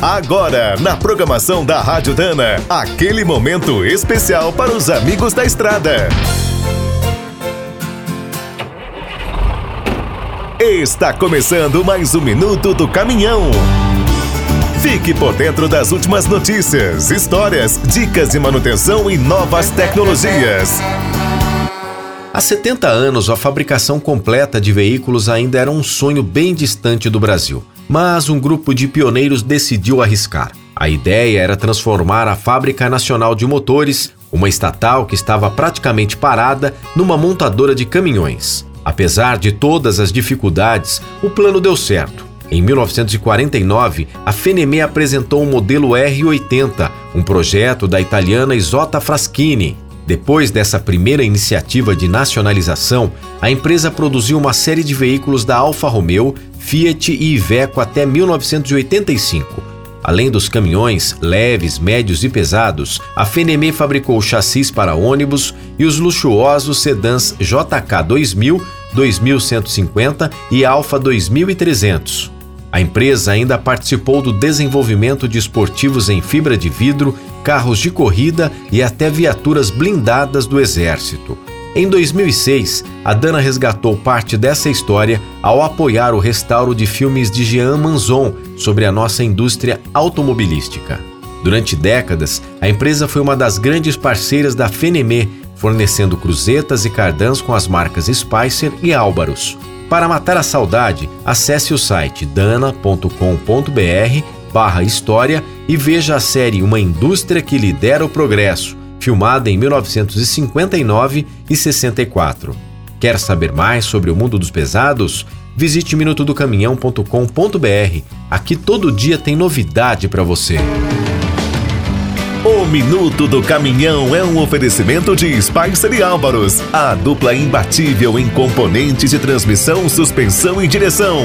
Agora, na programação da Rádio Dana, aquele momento especial para os amigos da estrada. Está começando mais um minuto do caminhão. Fique por dentro das últimas notícias, histórias, dicas de manutenção e novas tecnologias. Há 70 anos, a fabricação completa de veículos ainda era um sonho bem distante do Brasil. Mas um grupo de pioneiros decidiu arriscar. A ideia era transformar a Fábrica Nacional de Motores, uma estatal que estava praticamente parada, numa montadora de caminhões. Apesar de todas as dificuldades, o plano deu certo. Em 1949, a Fenemé apresentou o modelo R80, um projeto da italiana Isotta Fraschini. Depois dessa primeira iniciativa de nacionalização, a empresa produziu uma série de veículos da Alfa Romeo, Fiat e Iveco até 1985. Além dos caminhões leves, médios e pesados, a Fenemé fabricou chassis para ônibus e os luxuosos sedãs JK 2000, 2150 e Alfa 2300. A empresa ainda participou do desenvolvimento de esportivos em fibra de vidro, carros de corrida e até viaturas blindadas do Exército. Em 2006, a Dana resgatou parte dessa história ao apoiar o restauro de filmes de Jean Manzon sobre a nossa indústria automobilística. Durante décadas, a empresa foi uma das grandes parceiras da Fenemé, fornecendo cruzetas e cardãs com as marcas Spicer e Álvaros. Para matar a saudade, acesse o site dana.com.br barra história e veja a série Uma Indústria que Lidera o Progresso, filmada em 1959 e 64. Quer saber mais sobre o mundo dos pesados? Visite minutodocaminhão.com.br. Aqui todo dia tem novidade para você. O Minuto do Caminhão é um oferecimento de Spicer e Álvaros, a dupla imbatível em componentes de transmissão, suspensão e direção.